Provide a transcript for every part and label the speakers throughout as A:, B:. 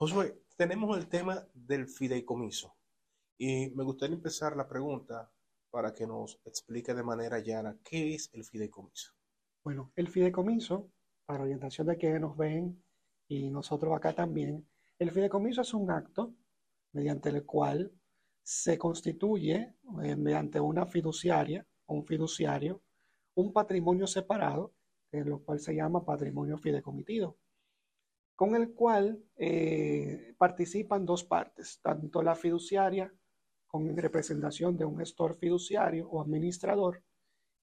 A: Josué, tenemos el tema del fideicomiso y me gustaría empezar la pregunta para que nos explique de manera llana qué es el fideicomiso.
B: Bueno, el fideicomiso, para orientación de quienes nos ven y nosotros acá también, el fideicomiso es un acto mediante el cual se constituye, eh, mediante una fiduciaria o un fiduciario, un patrimonio separado, en lo cual se llama patrimonio fideicomitido con el cual eh, participan dos partes, tanto la fiduciaria con representación de un gestor fiduciario o administrador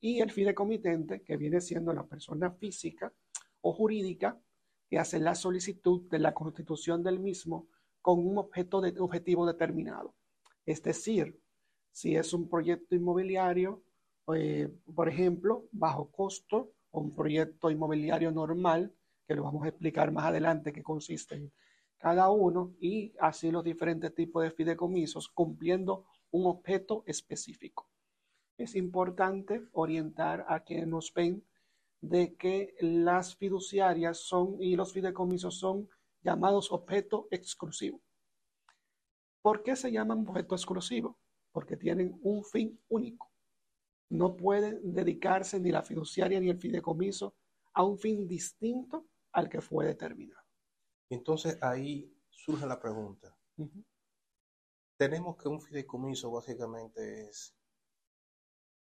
B: y el fideicomitente, que viene siendo la persona física o jurídica que hace la solicitud de la constitución del mismo con un objeto objetivo determinado. Es decir, si es un proyecto inmobiliario, eh, por ejemplo, bajo costo, o un proyecto inmobiliario normal, que lo vamos a explicar más adelante, que consisten cada uno y así los diferentes tipos de fideicomisos cumpliendo un objeto específico. Es importante orientar a quienes nos ven de que las fiduciarias son y los fideicomisos son llamados objeto exclusivo. ¿Por qué se llaman objeto exclusivo? Porque tienen un fin único. No pueden dedicarse ni la fiduciaria ni el fideicomiso a un fin distinto al que fue determinado.
A: Entonces ahí surge la pregunta. Tenemos que un fideicomiso básicamente es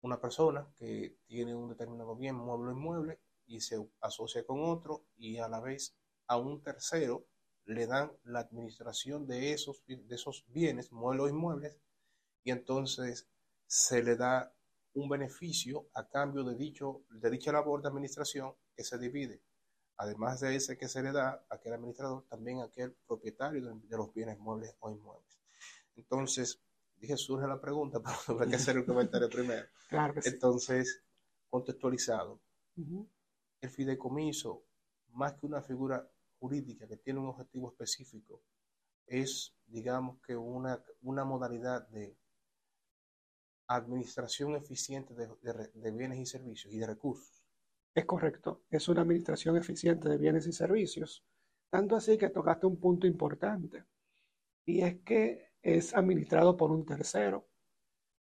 A: una persona que tiene un determinado bien, mueble o inmueble, y se asocia con otro y a la vez a un tercero le dan la administración de esos, de esos bienes, muebles o inmuebles, y entonces se le da un beneficio a cambio de, dicho, de dicha labor de administración que se divide además de ese que se le da a aquel administrador, también a aquel propietario de, los bienes muebles o inmuebles. Entonces, dije, surge la pregunta, pero hay que hacer el comentario primero. Entonces, contextualizado, el fideicomiso, más que una figura jurídica que tiene un objetivo específico, es, digamos que, una, una modalidad de administración eficiente de bienes y servicios y de recursos.
B: Es correcto, es una administración eficiente de bienes y servicios. Tanto así que tocaste un punto importante, y es que es administrado por un tercero.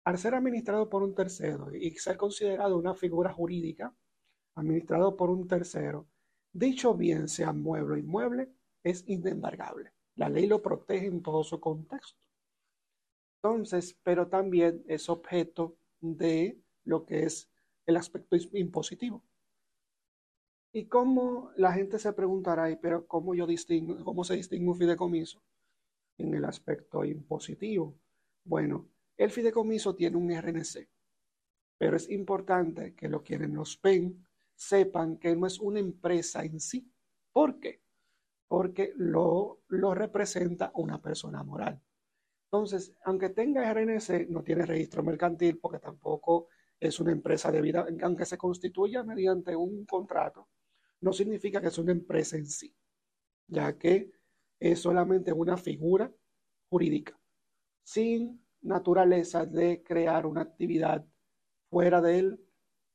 B: Al ser administrado por un tercero y ser considerado una figura jurídica, administrado por un tercero, dicho bien, sea mueble o inmueble, es inembargable. La ley lo protege en todo su contexto. Entonces, pero también es objeto de lo que es el aspecto impositivo. ¿Y cómo la gente se preguntará, pero cómo yo distingo, cómo se distingue un fideicomiso? En el aspecto impositivo. Bueno, el fideicomiso tiene un RNC, pero es importante que lo quienes nos ven sepan que no es una empresa en sí. ¿Por qué? Porque lo, lo representa una persona moral. Entonces, aunque tenga RNC, no tiene registro mercantil porque tampoco es una empresa de vida, aunque se constituya mediante un contrato, no significa que es una empresa en sí, ya que es solamente una figura jurídica, sin naturaleza de crear una actividad fuera de él,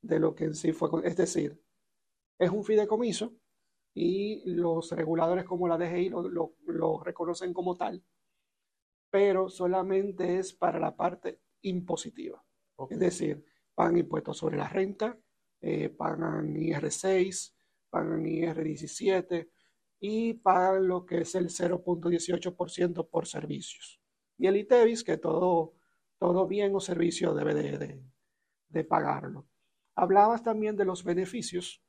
B: de lo que en sí fue. Es decir, es un fideicomiso y los reguladores como la DGI lo, reconocen como tal, pero solamente es para la parte impositiva. Es decir, pagan impuestos sobre la renta, eh, pagan IR6, pagan IR17 y pagan lo que es el 0.18% por servicios. Y el ITEVIS, que todo, todo bien o servicio debe de, de pagarlo. Hablabas también de los beneficios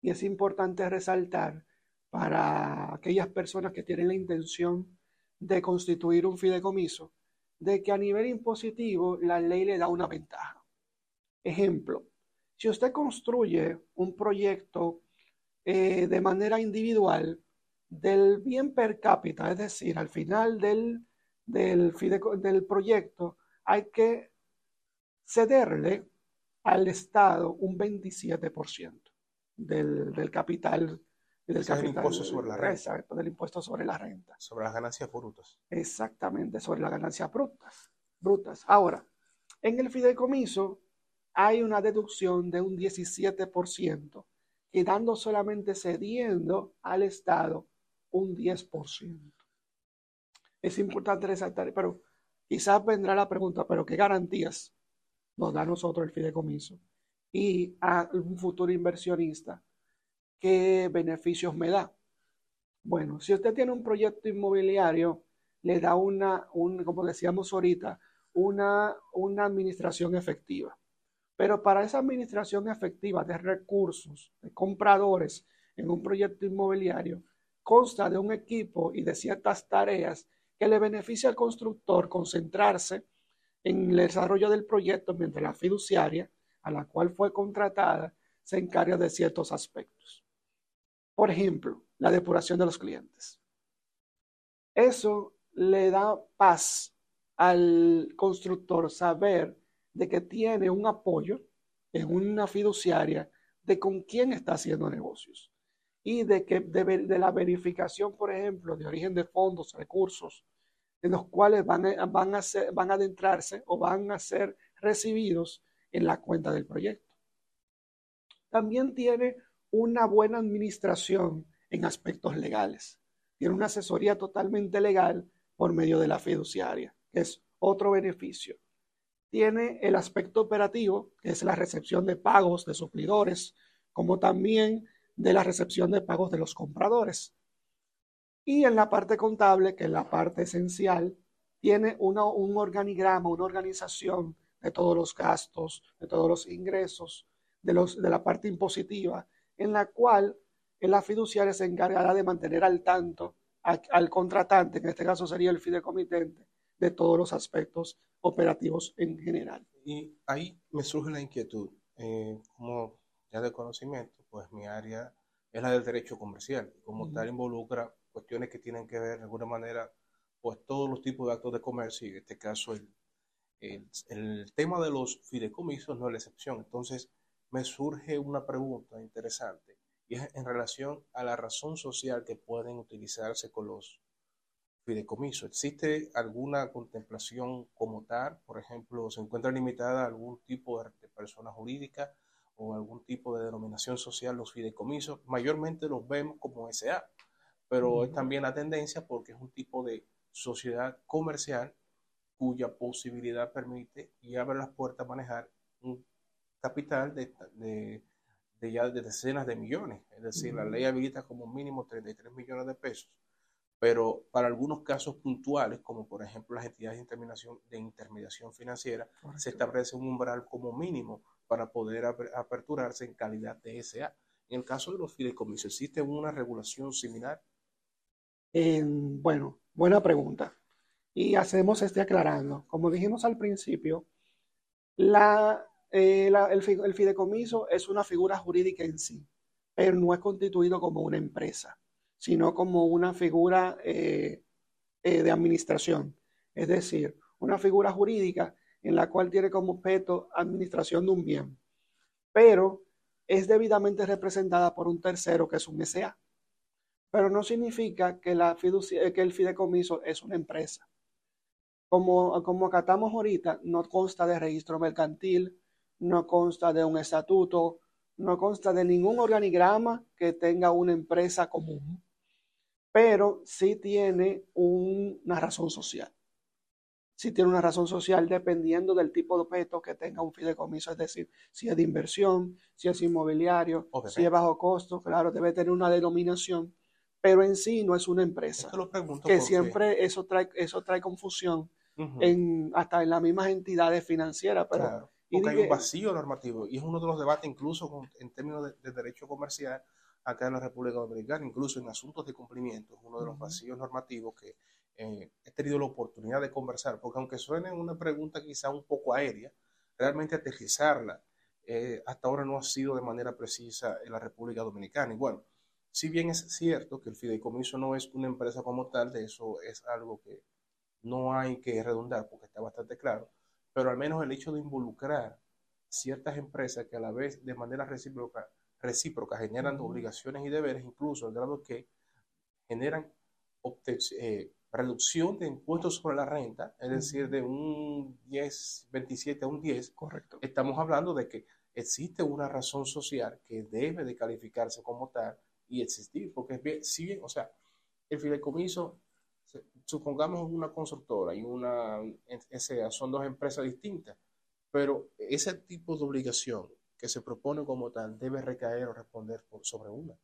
B: y es importante resaltar para aquellas personas que tienen la intención de constituir un fideicomiso, de que a nivel impositivo la ley le da una ventaja. Ejemplo, si usted construye un proyecto eh, de manera individual del bien per cápita, es decir, al final del, del, del proyecto hay que cederle al Estado un 27% del, del capital
A: del capital, impuesto sobre la renta.
B: del impuesto sobre la renta.
A: Sobre las ganancias brutas.
B: Exactamente, sobre las ganancias brutas. brutas. Ahora, en el fideicomiso hay una deducción de un 17%, quedando solamente cediendo al Estado un 10%. Es importante resaltar, pero quizás vendrá la pregunta, pero ¿qué garantías nos da a nosotros el fideicomiso? Y a un futuro inversionista, ¿qué beneficios me da? Bueno, si usted tiene un proyecto inmobiliario, le da una, un, como decíamos ahorita, una, una administración efectiva. Pero para esa administración efectiva de recursos, de compradores en un proyecto inmobiliario, consta de un equipo y de ciertas tareas que le beneficia al constructor concentrarse en el desarrollo del proyecto mientras la fiduciaria, a la cual fue contratada, se encarga de ciertos aspectos. Por ejemplo, la depuración de los clientes. Eso le da paz al constructor saber de que tiene un apoyo en una fiduciaria de con quién está haciendo negocios y de que de, la verificación, por ejemplo, de origen de fondos, recursos, en los cuales van a, van, a ser, van a adentrarse o van a ser recibidos en la cuenta del proyecto. También tiene una buena administración en aspectos legales. Tiene una asesoría totalmente legal por medio de la fiduciaria, que es otro beneficio. Tiene el aspecto operativo, que es la recepción de pagos de suplidores, como también de la recepción de pagos de los compradores. Y en la parte contable, que es la parte esencial, tiene una, un organigrama, una organización de todos los gastos, de todos los ingresos, de, los, de la parte impositiva, en la cual la fiduciaria se encargará de mantener al tanto al contratante, en este caso sería el fideicomitente, de todos los aspectos operativos en general.
A: Y ahí me surge la inquietud, eh, como ya de conocimiento, pues mi área es la del derecho comercial, como tal involucra cuestiones que tienen que ver de alguna manera, pues todos los tipos de actos de comercio, y en este caso el, el, el tema de los fideicomisos no es la excepción. Entonces me surge una pregunta interesante y es en relación a la razón social que pueden utilizarse con los fideicomisos. ¿Existe alguna contemplación como tal? Por ejemplo, ¿se encuentra limitada a algún tipo de, persona jurídica o algún tipo de denominación social los fideicomisos? Mayormente los vemos como SA, pero es también la tendencia porque es un tipo de sociedad comercial cuya posibilidad permite y abre las puertas a manejar un capital de de ya de decenas de millones. Es decir, la ley habilita como mínimo 33 millones de pesos. Pero para algunos casos puntuales, como por ejemplo las entidades de intermediación, de intermediación financiera, se establece un umbral como mínimo para poder aperturarse en calidad de SA. En el caso de los fideicomisos, ¿existe una regulación similar?
B: bueno, buena pregunta. Y hacemos este aclarando. Como dijimos al principio, la eh, el, fideicomiso es una figura jurídica en sí, pero no es constituido como una empresa, sino como una figura eh, eh, de administración. Es decir, una figura jurídica en la cual tiene como objeto administración de un bien, pero es debidamente representada por un tercero que es un SA. Pero no significa que, la que el fideicomiso es una empresa. Como, como acatamos ahorita, no consta de registro mercantil, no consta de un estatuto, no consta de ningún organigrama que tenga una empresa común, pero sí tiene una razón social. Sí tiene una razón social dependiendo del tipo de objeto que tenga un fideicomiso, es decir, si es de inversión, si es inmobiliario, si es bajo costo, claro, debe tener una denominación, pero en sí no es una empresa. que siempre eso trae, eso trae confusión en, hasta en las mismas entidades financieras, pero
A: porque hay un vacío normativo y es uno de los debates incluso en términos de, derecho comercial acá en la República Dominicana, incluso en asuntos de cumplimiento, es uno de los vacíos normativos que eh, he tenido la oportunidad de conversar, porque aunque suene una pregunta quizá un poco aérea, realmente aterrizarla eh, hasta ahora no ha sido de manera precisa en la República Dominicana. Y bueno, si bien es cierto que el fideicomiso no es una empresa como tal, de eso es algo que no hay que redundar porque está bastante claro, pero al menos el hecho de involucrar ciertas empresas que a la vez de manera recíproca, recíproca generan obligaciones y deberes, incluso al grado que generan eh, reducción de impuestos sobre la renta, es decir, de un 10, 27 a un 10,
B: Correcto.
A: estamos hablando de que existe una razón social que debe de calificarse como tal y existir, porque es bien, si bien, o sea, el fideicomiso, supongamos una constructora y una son dos empresas distintas, pero ese tipo de obligación que se propone como tal debe recaer o responder sobre una.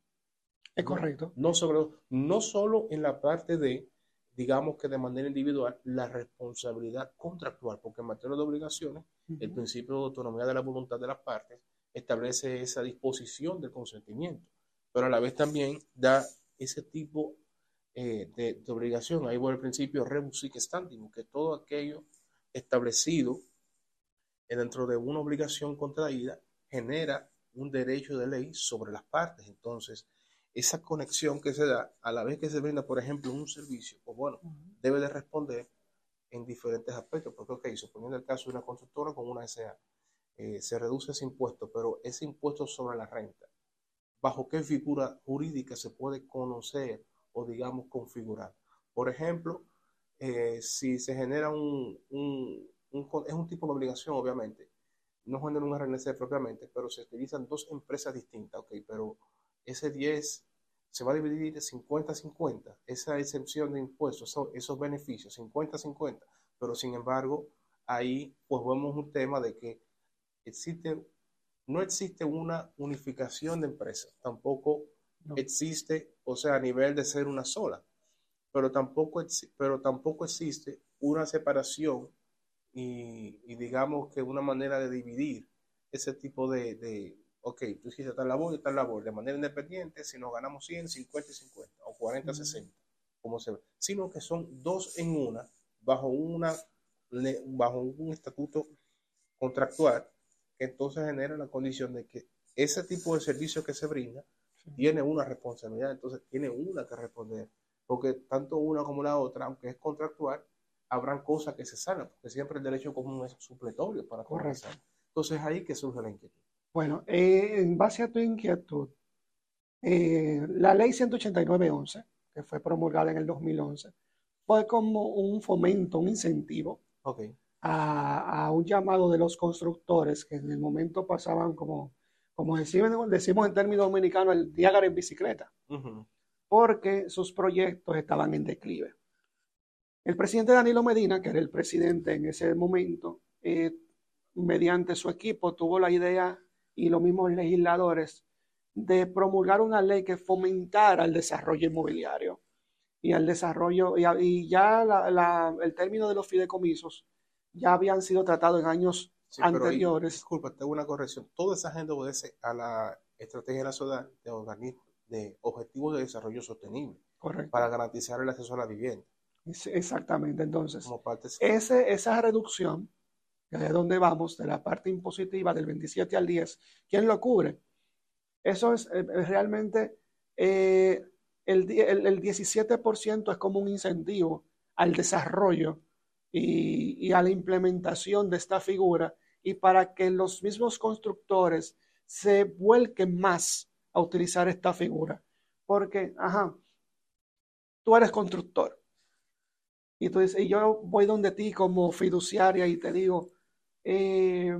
B: Es correcto.
A: No, sobre, no solo en la parte de, digamos que de manera individual, la responsabilidad contractual, porque en materia de obligaciones, el principio de autonomía de la voluntad de las partes establece esa disposición del consentimiento, pero a la vez también da ese tipo eh, de, obligación. Ahí va el principio rebus sic que todo aquello establecido dentro de una obligación contraída genera un derecho de ley sobre las partes. Entonces, esa conexión que se da a la vez que se brinda, por ejemplo, un servicio, pues bueno, debe de responder en diferentes aspectos, porque, ok, suponiendo el caso de una constructora con una SA, eh, se reduce ese impuesto, pero ese impuesto sobre la renta, ¿bajo qué figura jurídica se puede conocer o, digamos, configurar? Por ejemplo, eh, si se genera un, es un tipo de obligación, obviamente, no genera un RNC propiamente, pero se utilizan dos empresas distintas, ok, pero ese 10 se va a dividir de 50-50, esa excepción de impuestos, esos, beneficios, 50-50, pero sin embargo, ahí pues vemos un tema de que existe, no existe una unificación de empresas, tampoco existe, o sea, a nivel de ser una sola, pero tampoco, pero tampoco existe una separación y, digamos que una manera de dividir ese tipo de, de ok, tú hiciste tal labor y tal labor de manera independiente, si nos ganamos 100, 50 y 50 o 40, 60, como se ve, sino que son dos en una bajo una bajo un estatuto contractual que entonces genera la condición de que ese tipo de servicio que se brinda tiene una responsabilidad, entonces tiene una que responder, porque tanto una como la otra, aunque es contractual, habrán cosas que se salgan, porque siempre el derecho común es supletorio para
B: correcto.
A: Entonces ahí que surge la inquietud.
B: Bueno, eh, en base a tu inquietud, eh, la ley 189.11, que fue promulgada en el 2011, fue como un fomento, un incentivo a, un llamado de los constructores que en el momento pasaban como, como decimos, decimos en términos dominicanos, el diágaro en bicicleta, porque sus proyectos estaban en declive. El presidente Danilo Medina, que era el presidente en ese momento, eh, mediante su equipo tuvo la idea y los mismos legisladores de promulgar una ley que fomentara el desarrollo inmobiliario y el desarrollo y, ya el término de los fideicomisos ya habían sido tratados en años anteriores.
A: disculpa, tengo una corrección. Toda esa gente obedece a la estrategia nacional de, de objetivos de desarrollo sostenible para garantizar el acceso a la vivienda.
B: Exactamente, entonces, ese, esa reducción, de donde vamos, de la parte impositiva del 27 al 10, ¿quién lo cubre? Eso es, eh, realmente, eh, el, el, 17% es como un incentivo al desarrollo y, y, a la implementación de esta figura y para que los mismos constructores se vuelquen más a utilizar esta figura. Porque, ajá, tú eres constructor y, entonces, y yo voy donde ti como fiduciaria y te digo, eh,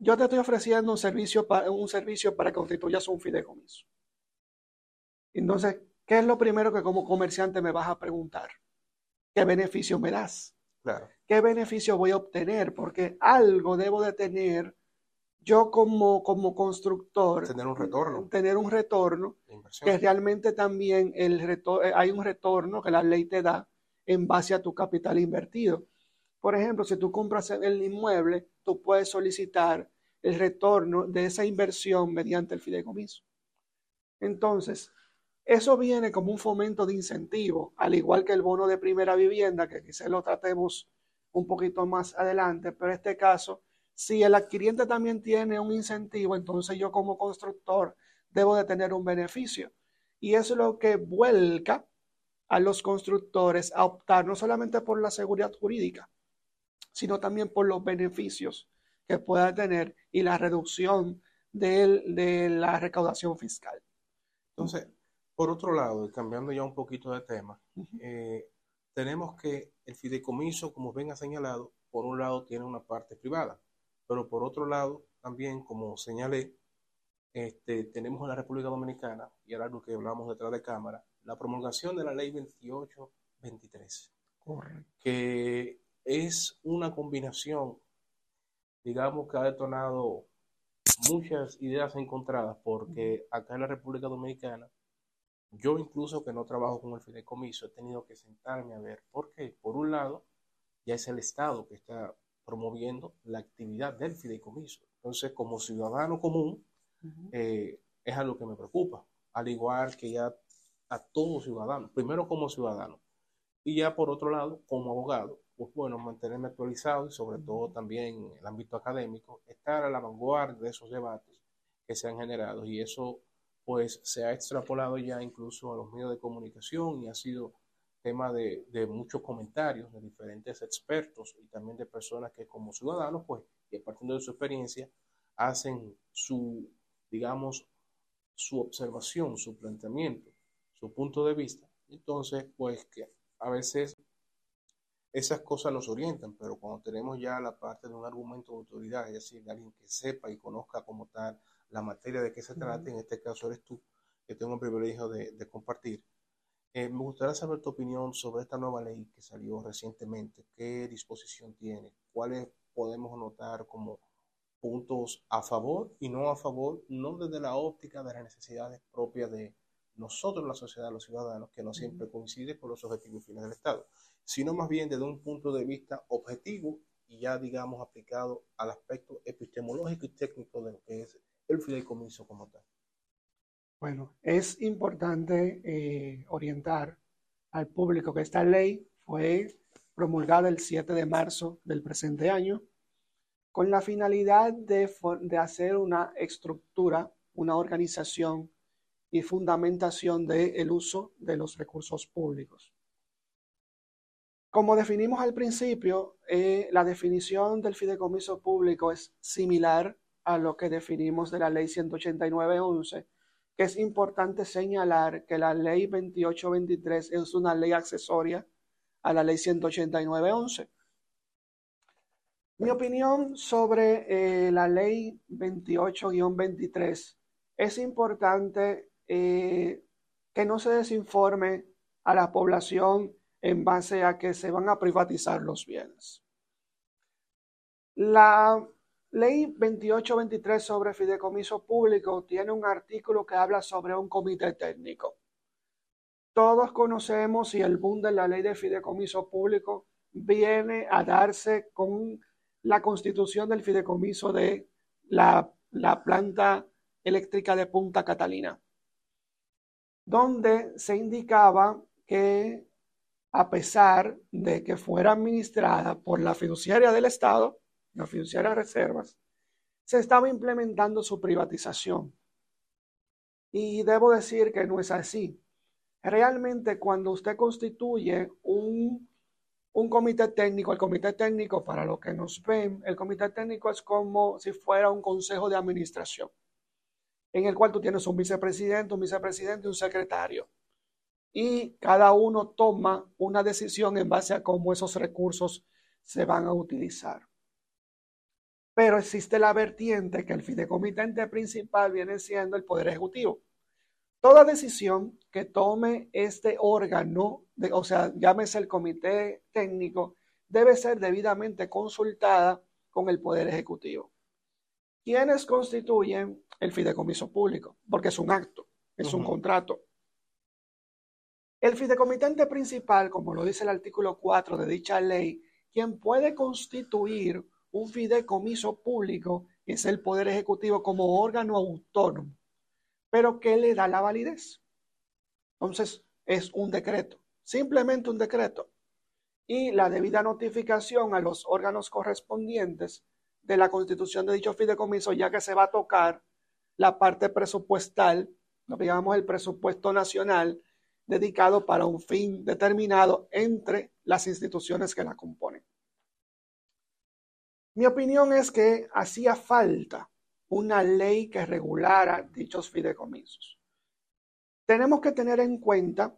B: yo te estoy ofreciendo un servicio, para, un servicio para que constituyas un fideicomiso. Entonces, ¿qué es lo primero que como comerciante me vas a preguntar? ¿Qué beneficio me das?
A: Claro.
B: ¿Qué beneficio voy a obtener? Porque algo debo de tener yo como, como constructor.
A: Tener un retorno.
B: Tener un retorno. Que realmente también el eh, hay un retorno que la ley te da en base a tu capital invertido. Por ejemplo, si tú compras el inmueble, tú puedes solicitar el retorno de esa inversión mediante el fideicomiso. Entonces, eso viene como un fomento de incentivo, al igual que el bono de primera vivienda, que quizás lo tratemos un poquito más adelante, pero en este caso, si el adquiriente también tiene un incentivo, entonces yo como constructor debo de tener un beneficio. Y es lo que vuelca a los constructores a optar no solamente por la seguridad jurídica, sino también por los beneficios que pueda tener y la reducción de, la recaudación fiscal.
A: Entonces, por otro lado, cambiando ya un poquito de tema, eh, tenemos que el fideicomiso, como ven ha señalado, por un lado tiene una parte privada, pero por otro lado, también, como señalé, este, tenemos en la República Dominicana, y era algo que hablamos detrás de cámara, la promulgación de la ley 2823, que es una combinación, digamos, que ha detonado muchas ideas encontradas, porque acá en la República Dominicana, yo incluso que no trabajo con el fideicomiso, he tenido que sentarme a ver por qué. Por un lado, ya es el Estado que está promoviendo la actividad del fideicomiso. Entonces, como ciudadano común, eh, es algo que me preocupa, al igual que ya a todos ciudadanos, primero como ciudadano. Y ya por otro lado como abogado, pues bueno, mantenerme actualizado y sobre todo también en el ámbito académico, estar a la vanguardia de esos debates que se han generado. Y eso pues se ha extrapolado ya incluso a los medios de comunicación y ha sido tema de, de muchos comentarios de diferentes expertos y también de personas que como ciudadanos pues y partiendo de su experiencia hacen su digamos, su observación, su planteamiento, su punto de vista. Entonces, pues que a veces esas cosas nos orientan, pero cuando tenemos ya la parte de un argumento de autoridad, es decir, de alguien que sepa y conozca como tal la materia de qué se trata, en este caso eres tú, que tengo el privilegio de, compartir. Eh, me gustaría saber tu opinión sobre esta nueva ley que salió recientemente, qué disposición tiene, cuáles podemos notar como puntos a favor y no a favor, no desde la óptica de las necesidades propias de nosotros, la sociedad, los ciudadanos, que no siempre coincide con los objetivos finales del Estado, sino más bien desde un punto de vista objetivo y ya, digamos, aplicado al aspecto epistemológico y técnico de lo que es el fideicomiso como tal.
B: Bueno, es importante eh, orientar al público que esta ley fue promulgada el 7 de marzo del presente año con la finalidad de, hacer una estructura, una organización y fundamentación del uso de los recursos públicos. Como definimos al principio, eh, la definición del fideicomiso público es similar a lo que definimos de la ley 189.11, que es importante señalar que la ley 2823 es una ley accesoria a la ley 189.11 mi opinión sobre eh, la ley 28-23 es importante eh, que no se desinforme a la población en base a que se van a privatizar los bienes. La ley 28-23 sobre fideicomiso público tiene un artículo que habla sobre un comité técnico. Todos conocemos y el boom de la ley de fideicomiso público viene a darse con la constitución del fideicomiso de la, planta eléctrica de Punta Catalina, donde se indicaba que a pesar de que fuera administrada por la fiduciaria del Estado, la fiduciaria reservas, se estaba implementando su privatización. Y debo decir que no es así. Realmente cuando usted constituye un un comité técnico, el comité técnico, para los que nos ven, el comité técnico es como si fuera un consejo de administración, en el cual tú tienes un vicepresidente, un vicepresidente y un secretario. Y cada uno toma una decisión en base a cómo esos recursos se van a utilizar. Pero existe la vertiente que el fideicomitente principal viene siendo el Poder Ejecutivo. Toda decisión que tome este órgano, o sea, llámese el comité técnico, debe ser debidamente consultada con el Poder Ejecutivo. ¿Quiénes constituyen el fideicomiso público? Porque es un acto, es un contrato. El fideicomitente principal, como lo dice el artículo 4 de dicha ley, quien puede constituir un fideicomiso público es el Poder Ejecutivo como órgano autónomo pero ¿qué le da la validez? Entonces, es un decreto, simplemente un decreto. Y la debida notificación a los órganos correspondientes de la constitución de dicho fideicomiso, ya que se va a tocar la parte presupuestal, lo que llamamos el presupuesto nacional, dedicado para un fin determinado entre las instituciones que la componen. Mi opinión es que hacía falta una ley que regulara dichos fideicomisos. Tenemos que tener en cuenta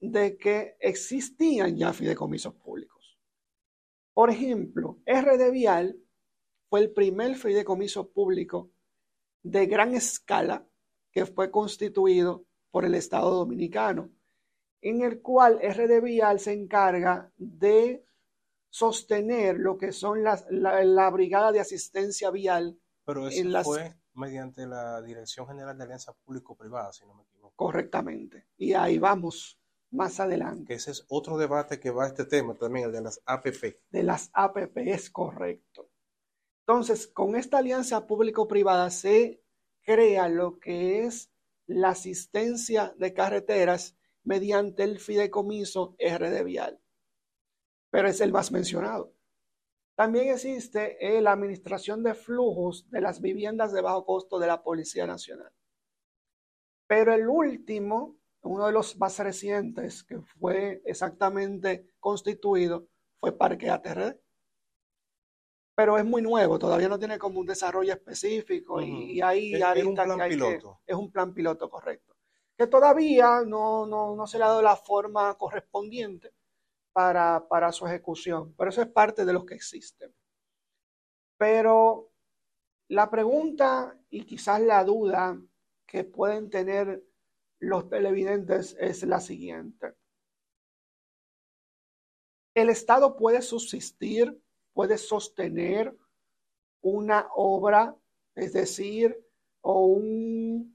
B: de que existían ya fideicomisos públicos. Por ejemplo, RD Vial fue el primer fideicomiso público de gran escala que fue constituido por el Estado Dominicano, en el cual RD Vial se encarga de sostener lo que son las, la, brigada de asistencia vial.
A: Pero eso fue mediante la Dirección General de Alianza Público-Privada, si no me equivoco.
B: Correctamente. Y ahí vamos más adelante.
A: ese es otro debate que va a este tema también, el de las APP.
B: De las APP, es correcto. Entonces, con esta alianza público-privada se crea lo que es la asistencia de carreteras mediante el fideicomiso RD Vial. Pero es el más mencionado. También existe la administración de flujos de las viviendas de bajo costo de la Policía Nacional. Pero el último uno de los más recientes que fue exactamente constituido fue Parque ATRD. Pero es muy nuevo, todavía no tiene como un desarrollo específico y, ahí
A: es, es un plan piloto.
B: es un plan piloto correcto. Que todavía no, no, se le ha dado la forma correspondiente para, su ejecución, pero eso es parte de lo que existe. Pero la pregunta y quizás la duda que pueden tener los televidentes es la siguiente. El Estado puede subsistir, puede sostener una obra, es decir, o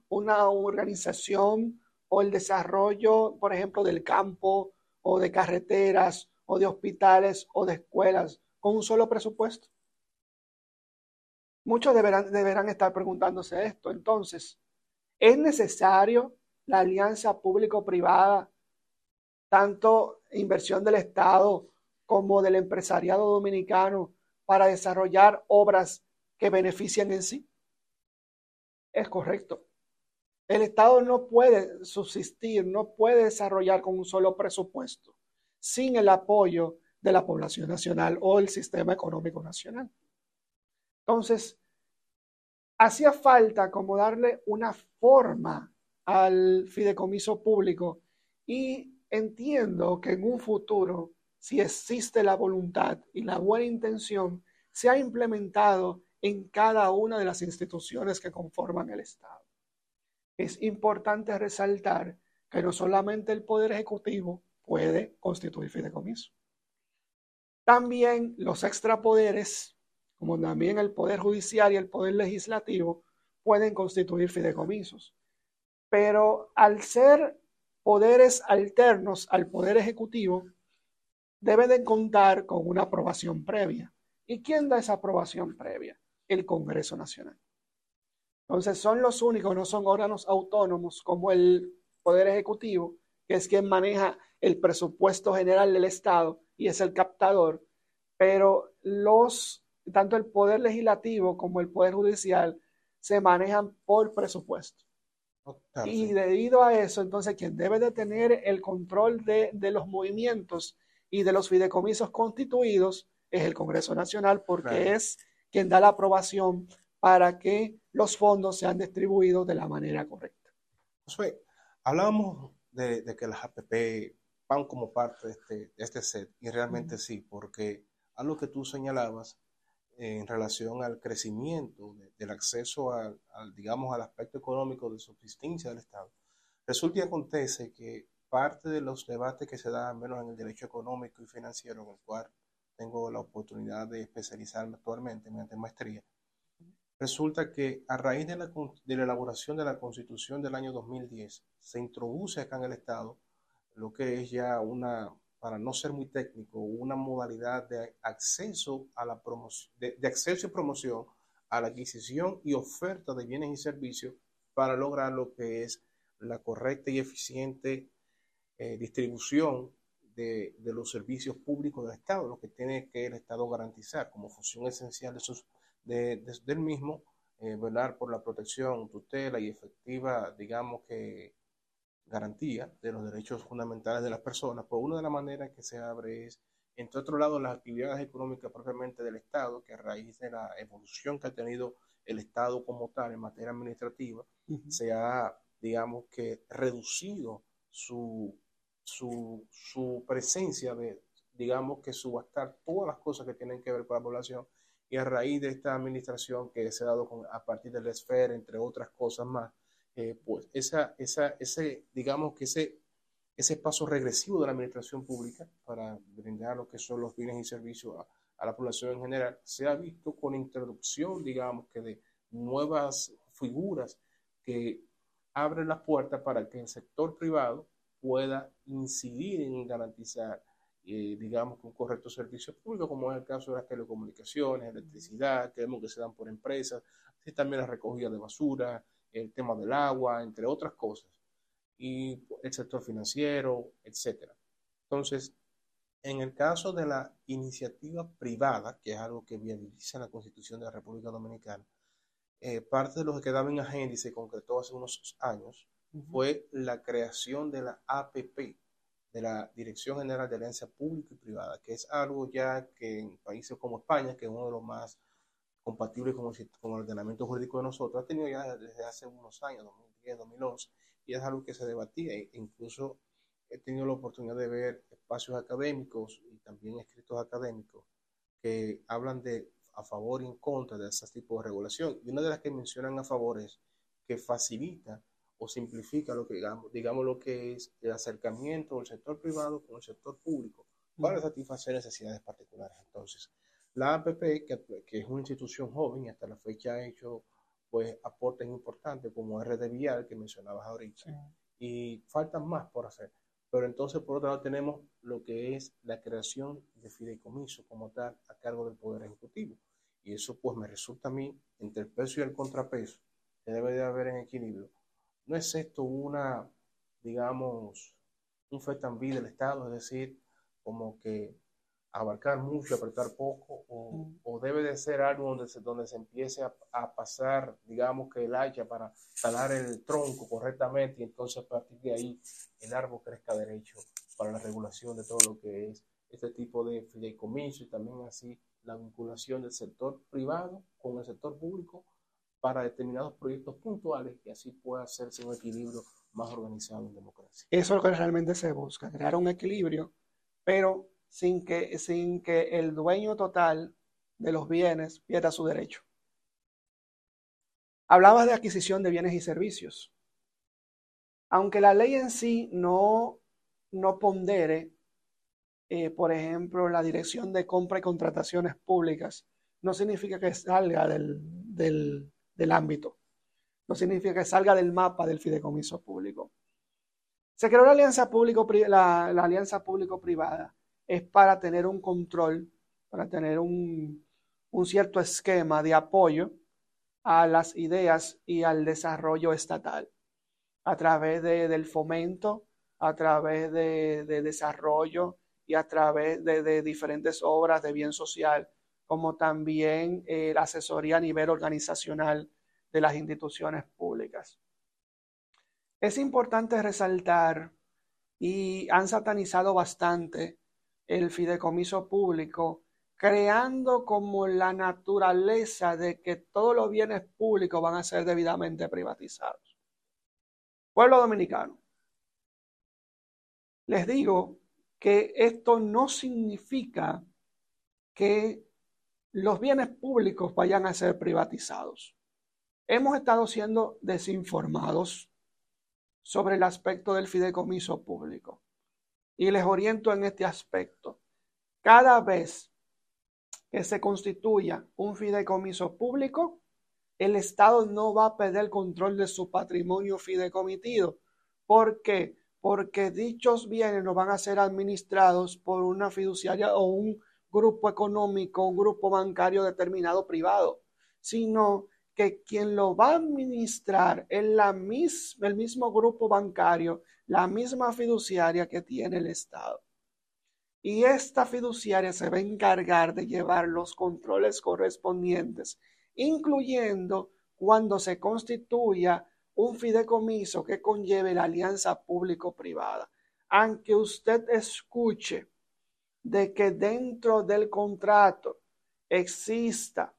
B: una organización o el desarrollo, por ejemplo, del campo o de carreteras o de hospitales o de escuelas con un solo presupuesto. Muchos deberán, deberán estar preguntándose esto. Entonces, ¿es necesario la alianza público-privada, tanto inversión del Estado como del empresariado dominicano para desarrollar obras que beneficien en sí? Es correcto. El Estado no puede subsistir, no puede desarrollar con un solo presupuesto sin el apoyo de la población nacional o el sistema económico nacional. Entonces, hacía falta como darle una forma al fideicomiso público y entiendo que en un futuro, si existe la voluntad y la buena intención, se ha implementado en cada una de las instituciones que conforman el Estado. Es importante resaltar que no solamente el Poder Ejecutivo puede constituir fideicomiso. También los extrapoderes, como también el Poder Judicial y el Poder Legislativo, pueden constituir fideicomisos pero al ser poderes alternos al poder ejecutivo, debe de contar con una aprobación previa. ¿Y quién da esa aprobación previa? El Congreso Nacional. Entonces son los únicos, no son órganos autónomos como el Poder Ejecutivo, que es quien maneja el presupuesto general del Estado y es el captador, pero los, tanto el Poder Legislativo como el Poder Judicial se manejan por presupuesto. Y debido a eso, entonces, quien debe de tener el control de, los movimientos y de los fideicomisos constituidos es el Congreso Nacional, porque es quien da la aprobación para que los fondos sean distribuidos de la manera correcta.
A: Josué, hablábamos de, que las APP van como parte de este, este set, y realmente sí, porque algo que tú señalabas en relación al crecimiento del acceso al, digamos, al aspecto económico de subsistencia del Estado. Resulta y acontece que parte de los debates que se dan, menos en el derecho económico y financiero, en el cual tengo la oportunidad de especializarme actualmente mediante maestría, resulta que a raíz de la, de la elaboración de la Constitución del año 2010, se introduce acá en el Estado lo que es ya una para no ser muy técnico, una modalidad de acceso a la promoción, de, acceso y promoción a la adquisición y oferta de bienes y servicios para lograr lo que es la correcta y eficiente eh, distribución de, los servicios públicos del Estado, lo que tiene que el Estado garantizar como función esencial de sus, de, del mismo, eh, velar por la protección, tutela y efectiva, digamos que garantía de los derechos fundamentales de las personas, pues una de las maneras que se abre es, entre otro lado, las actividades económicas propiamente del Estado, que a raíz de la evolución que ha tenido el Estado como tal en materia administrativa, se ha, digamos que, reducido su, su, su presencia de, digamos que subastar todas las cosas que tienen que ver con la población y a raíz de esta administración que se ha dado a partir de la esfera, entre otras cosas más, eh, pues esa, esa, ese, digamos que ese, ese paso regresivo de la administración pública para brindar lo que son los bienes y servicios a, a la población en general, se ha visto con introducción, digamos que de nuevas figuras que abren las puertas para que el sector privado pueda incidir en garantizar, eh, digamos, un correcto servicio público, como es el caso de las telecomunicaciones, electricidad, que vemos que se dan por empresas, así también la recogida de basura, el tema del agua, entre otras cosas, y el sector financiero, etcétera. Entonces, en el caso de la iniciativa privada, que es algo que viabiliza la Constitución de la República Dominicana, eh, parte de lo que quedaba en agenda y se concretó hace unos años fue la creación de la APP, de la Dirección General de Alianza Pública y Privada, que es algo ya que en países como España, que es uno de los más compatibles con el, con el ordenamiento jurídico de nosotros, ha tenido ya desde hace unos años, 2010, 2011, y es algo que se debatía e incluso he tenido la oportunidad de ver espacios académicos y también escritos académicos que hablan de a favor y en contra de ese tipo de regulación. Y una de las que mencionan a favor es que facilita o simplifica lo que digamos, digamos lo que es el acercamiento del sector privado con el sector público para satisfacer necesidades particulares. Entonces, la APP, que, que, es una institución joven y hasta la fecha ha hecho pues aportes importantes como RD Vial que mencionabas ahorita y faltan más por hacer. Pero entonces, por otro lado, tenemos lo que es la creación de fideicomiso como tal a cargo del Poder Ejecutivo. Y eso pues me resulta a mí, entre el peso y el contrapeso, que debe de haber en equilibrio. ¿No es esto una, digamos, un fetambí del Estado? Es decir, como que abarcar mucho, apretar poco, o, o, debe de ser algo donde se, donde se empiece a, a, pasar, digamos que el hacha para talar el tronco correctamente y entonces a partir de ahí el árbol crezca derecho para la regulación de todo lo que es este tipo de fideicomiso y también así la vinculación del sector privado con el sector público para determinados proyectos puntuales y así pueda hacerse un equilibrio más organizado en democracia.
B: Eso es lo que realmente se busca, crear un equilibrio, pero sin que, sin que el dueño total de los bienes pierda su derecho. Hablabas de adquisición de bienes y servicios. Aunque la ley en sí no, no pondere, eh, por ejemplo, la dirección de compra y contrataciones públicas, no significa que salga del, del, del ámbito, no significa que salga del mapa del fideicomiso público. Se creó la alianza público, la, la alianza público-privada es para tener un control, para tener un, un cierto esquema de apoyo a las ideas y al desarrollo estatal. A través de, del fomento, a través de, de, desarrollo y a través de, de, diferentes obras de bien social, como también eh, la asesoría a nivel organizacional de las instituciones públicas. Es importante resaltar, y han satanizado bastante el fideicomiso público, creando como la naturaleza de que todos los bienes públicos van a ser debidamente privatizados. Pueblo dominicano, les digo que esto no significa que los bienes públicos vayan a ser privatizados. Hemos estado siendo desinformados sobre el aspecto del fideicomiso público y les oriento en este aspecto. Cada vez que se constituya un fideicomiso público, el Estado no va a perder el control de su patrimonio fideicomitido. ¿Por qué? Porque dichos bienes no van a ser administrados por una fiduciaria o un grupo económico, un grupo bancario determinado privado, sino que quien lo va a administrar es la el mismo grupo bancario la misma fiduciaria que tiene el Estado. Y esta fiduciaria se va a encargar de llevar los controles correspondientes, incluyendo cuando se constituya un fideicomiso que conlleve la alianza público-privada. Aunque usted escuche de que dentro del contrato exista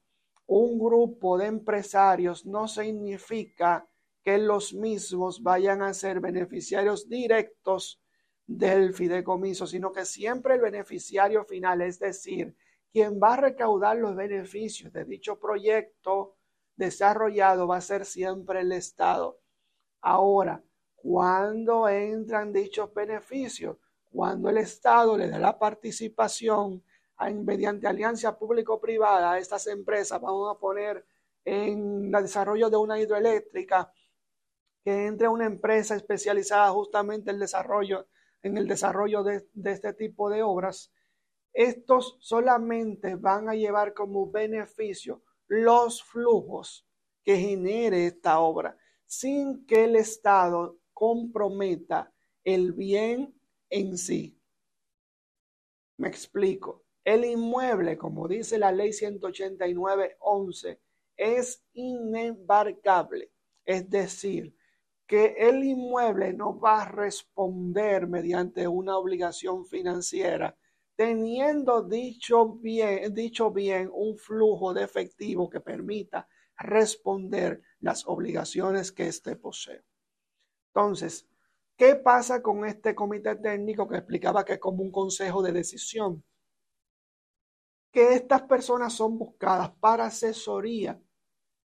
B: un grupo de empresarios, no significa que los mismos vayan a ser beneficiarios directos del fideicomiso, sino que siempre el beneficiario final, es decir, quien va a recaudar los beneficios de dicho proyecto desarrollado va a ser siempre el Estado. Ahora, ¿cuándo entran dichos beneficios? Cuando el Estado le da la participación mediante alianza público-privada estas empresas, vamos a poner en el desarrollo de una hidroeléctrica, que entre una empresa especializada justamente en desarrollo, en el desarrollo de, de este tipo de obras, estos solamente van a llevar como beneficio los flujos que genere esta obra, sin que el Estado comprometa el bien en sí. Me explico. El inmueble, como dice la ley 189.11, es inembarcable. Es decir, que el inmueble no va a responder mediante una obligación financiera, teniendo dicho bien, dicho bien un flujo de efectivo que permita responder las obligaciones que éste posee. Entonces, ¿qué pasa con este comité técnico que explicaba que es como un consejo de decisión? Que estas personas son buscadas para asesoría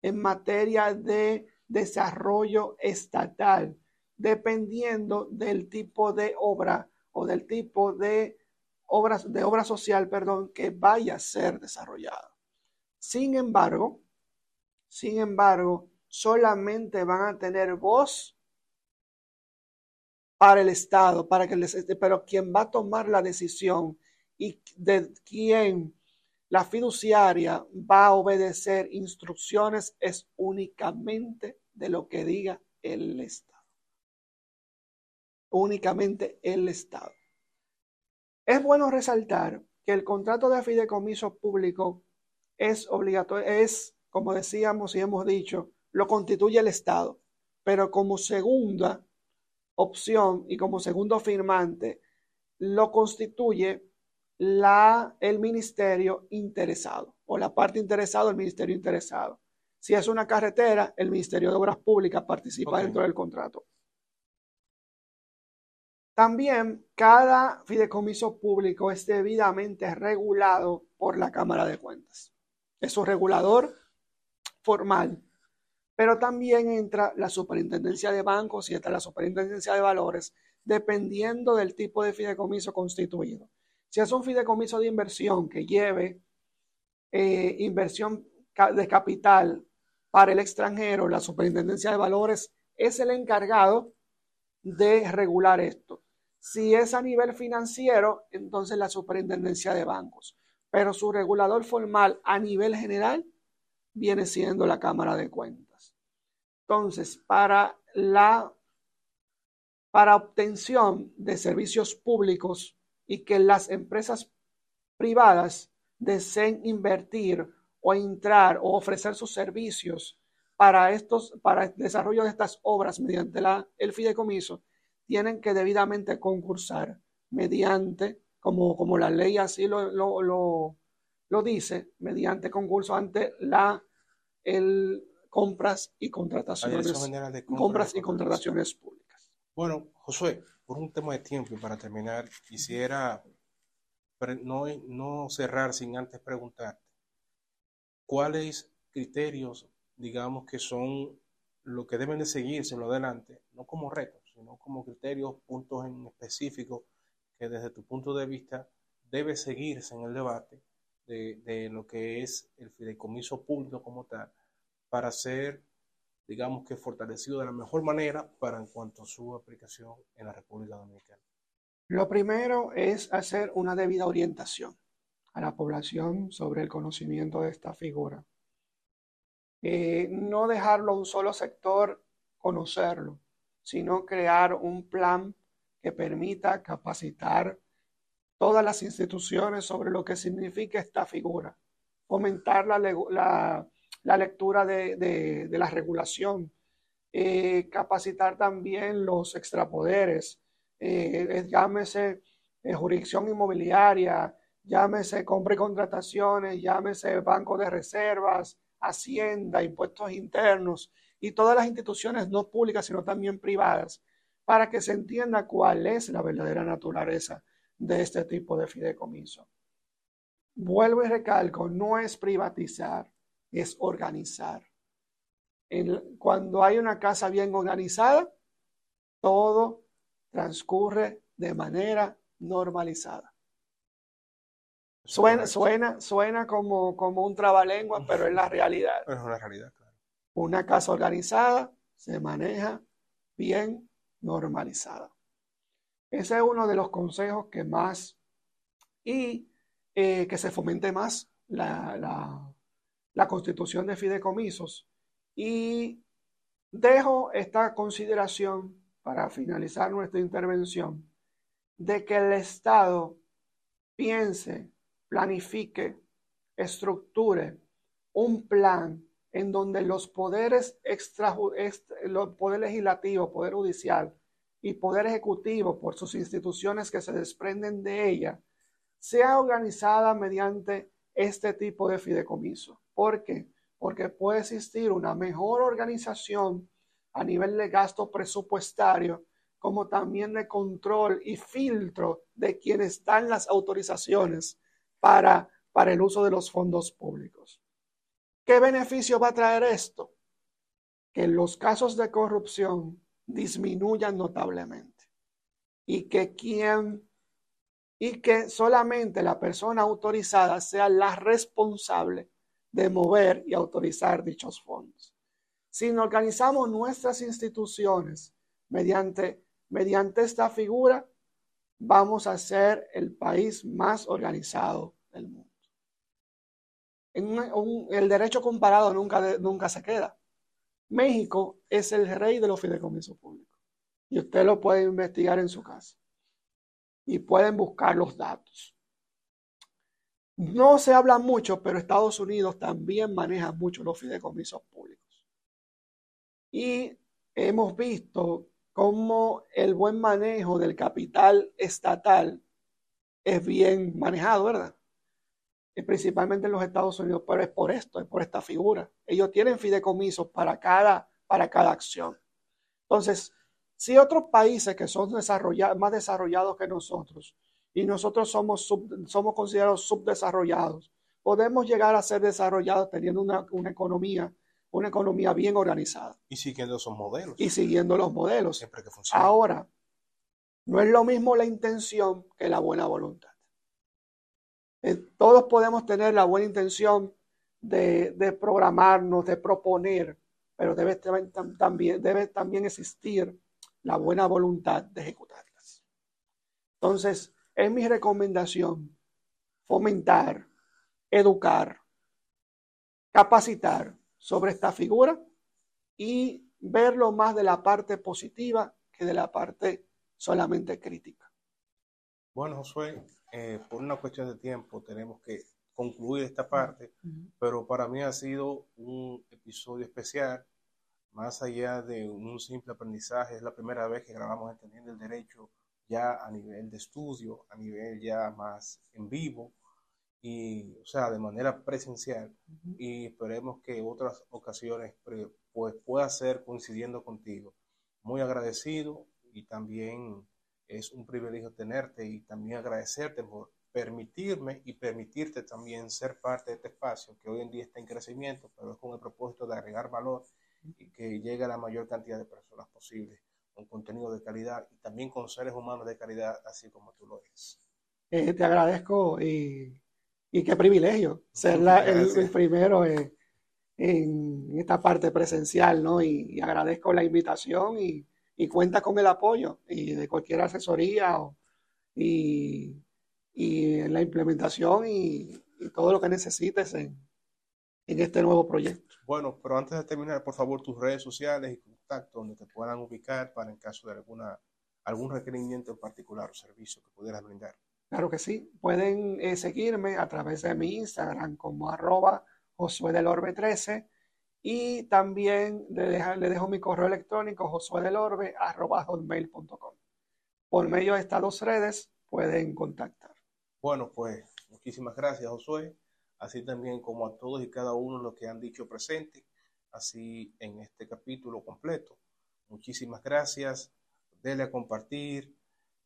B: en materia de desarrollo estatal, dependiendo del tipo de obra o del tipo de obras de obra social, perdón, que vaya a ser desarrollada. Sin embargo, sin embargo, solamente van a tener voz para el Estado, para que les, pero quien va a tomar la decisión y de quién la fiduciaria va a obedecer instrucciones es únicamente de lo que diga el Estado. Únicamente el Estado. Es bueno resaltar que el contrato de fideicomiso público es obligatorio, es, como decíamos y hemos dicho, lo constituye el Estado, pero como segunda opción y como segundo firmante lo constituye la, el ministerio interesado o la parte interesada, el ministerio interesado. Si es una carretera, el Ministerio de Obras Públicas participa dentro del contrato. También cada fideicomiso público es debidamente regulado por la Cámara de Cuentas. Es un regulador formal, pero también entra la superintendencia de bancos y está la superintendencia de valores, dependiendo del tipo de fideicomiso constituido. Si es un fideicomiso de inversión que lleve eh, inversión de capital para el extranjero, la superintendencia de valores es el encargado de regular esto. Si es a nivel financiero, entonces la superintendencia de bancos. Pero su regulador formal a nivel general viene siendo la Cámara de Cuentas. Entonces, para la para obtención de servicios públicos y que las empresas privadas deseen invertir o entrar o ofrecer sus servicios para estos para el desarrollo de estas obras mediante la, el fideicomiso tienen que debidamente concursar mediante, como, como la ley así lo, lo, lo, dice, mediante concurso ante la el, compras y contrataciones, compras, y contrataciones. públicas.
A: Bueno, Josué, por un tema de tiempo y para terminar, quisiera no, no cerrar sin antes preguntarte cuáles criterios, digamos, que son lo que deben de seguirse lo adelante, no como retos, sino como criterios, puntos en específico que desde tu punto de vista debe seguirse en el debate de, lo que es el fideicomiso público como tal, para ser, digamos que fortalecido de la mejor manera para en cuanto a su aplicación en la República Dominicana.
B: Lo primero es hacer una debida orientación a la población sobre el conocimiento de esta figura. Eh, no dejarlo a un solo sector conocerlo, sino crear un plan que permita capacitar todas las instituciones sobre lo que significa esta figura, fomentar la, la, lectura de, la regulación, eh, capacitar también los extrapoderes, eh, llámese eh, jurisdicción inmobiliaria, llámese compra y contrataciones, llámese banco de reservas, hacienda, impuestos internos, y todas las instituciones no públicas, sino también privadas, para que se entienda cuál es la verdadera naturaleza de este tipo de fideicomiso. vuelvo y recalco, no es privatizar, es organizar. cuando hay una casa bien organizada, todo transcurre de manera normalizada. Suena, suena, suena como, como un trabalengua, pero es la realidad.
A: es una realidad, claro.
B: Una casa organizada se maneja bien normalizada. Ese es uno de los consejos que más y eh, que se fomente más la, la constitución de fideicomisos. Y dejo esta consideración para finalizar nuestra intervención de que el Estado piense planifique, estructure un plan en donde los poderes extra, los poder legislativo, poder judicial y poder ejecutivo por sus instituciones que se desprenden de ella, sea organizada mediante este tipo de fideicomiso. ¿Por qué? Porque puede existir una mejor organización a nivel de gasto presupuestario, como también de control y filtro de quienes dan las autorizaciones para, para el uso de los fondos públicos. ¿Qué beneficio va a traer esto? Que los casos de corrupción disminuyan notablemente y que quien y que solamente la persona autorizada sea la responsable de mover y autorizar dichos fondos. Si organizamos nuestras instituciones mediante, mediante esta figura, vamos a ser el país más organizado del mundo. El derecho comparado nunca, nunca se queda. México es el rey de los fideicomisos públicos. Y usted lo puede investigar en su casa. Y pueden buscar los datos. No se habla mucho, pero Estados Unidos también maneja mucho los fideicomisos públicos. Y hemos visto cómo el buen manejo del capital estatal es bien manejado, ¿verdad? principalmente en los Estados Unidos, pero es por esto, es por esta figura. Ellos tienen fideicomisos para cada, para cada acción. Entonces, si otros países que son más desarrollados que nosotros, y nosotros somos, somos considerados subdesarrollados, podemos llegar a ser desarrollados teniendo una, una, economía, una economía bien organizada.
A: Y siguiendo esos modelos.
B: Y siguiendo los modelos.
A: Siempre que funcione.
B: Ahora, no es lo mismo la intención que la buena voluntad. Eh, todos podemos tener la buena intención de, programarnos, de proponer, pero debe también, debe también existir la buena voluntad de ejecutarlas. Entonces, es mi recomendación fomentar, educar, capacitar sobre esta figura y verlo más de la parte positiva que de la parte solamente crítica.
A: Bueno, Josué, eh, por una cuestión de tiempo tenemos que concluir esta parte, pero para mí ha sido un episodio especial, más allá de un simple aprendizaje, es la primera vez que grabamos Entendiendo el Derecho ya a nivel de estudio, a nivel ya más en vivo, y, o sea, de manera presencial, y esperemos que otras ocasiones pues, pueda ser coincidiendo contigo. Muy agradecido y también es un privilegio tenerte y también agradecerte por permitirme y permitirte también ser parte de este espacio que hoy en día está en crecimiento, pero es con el propósito de agregar valor y que llegue a la mayor cantidad de personas posible con contenido de calidad y también con seres humanos de calidad, así como tú lo eres.
B: Eh, te agradezco y, y, qué privilegio ser el, primero en, esta parte presencial, ¿no? y agradezco la invitación y, y cuenta con el apoyo y de cualquier asesoría y, y en la implementación y, todo lo que necesites en, en, este nuevo proyecto.
A: Bueno, pero antes de terminar, por favor, tus redes sociales y contactos donde te puedan ubicar para en caso de alguna algún requerimiento en particular o servicio que pudieras brindar.
B: Claro que sí. Pueden eh, seguirme a través de mi Instagram como arroba Josué del Orbe 13 y también le, dejo mi correo electrónico josuedelorbe.com. Por medio de estas dos redes pueden contactar.
A: Bueno, pues muchísimas gracias, Josué. Así también como a todos y cada uno los que han dicho presente, así en este capítulo completo. Muchísimas gracias. Dele a compartir,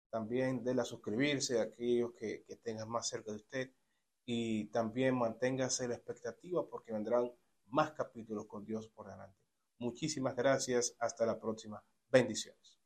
A: también dele a suscribirse a aquellos que, que tengan más cerca de usted y también manténgase la expectativa porque vendrán más capítulos con Dios por delante. Muchísimas gracias. Hasta la próxima. Bendiciones.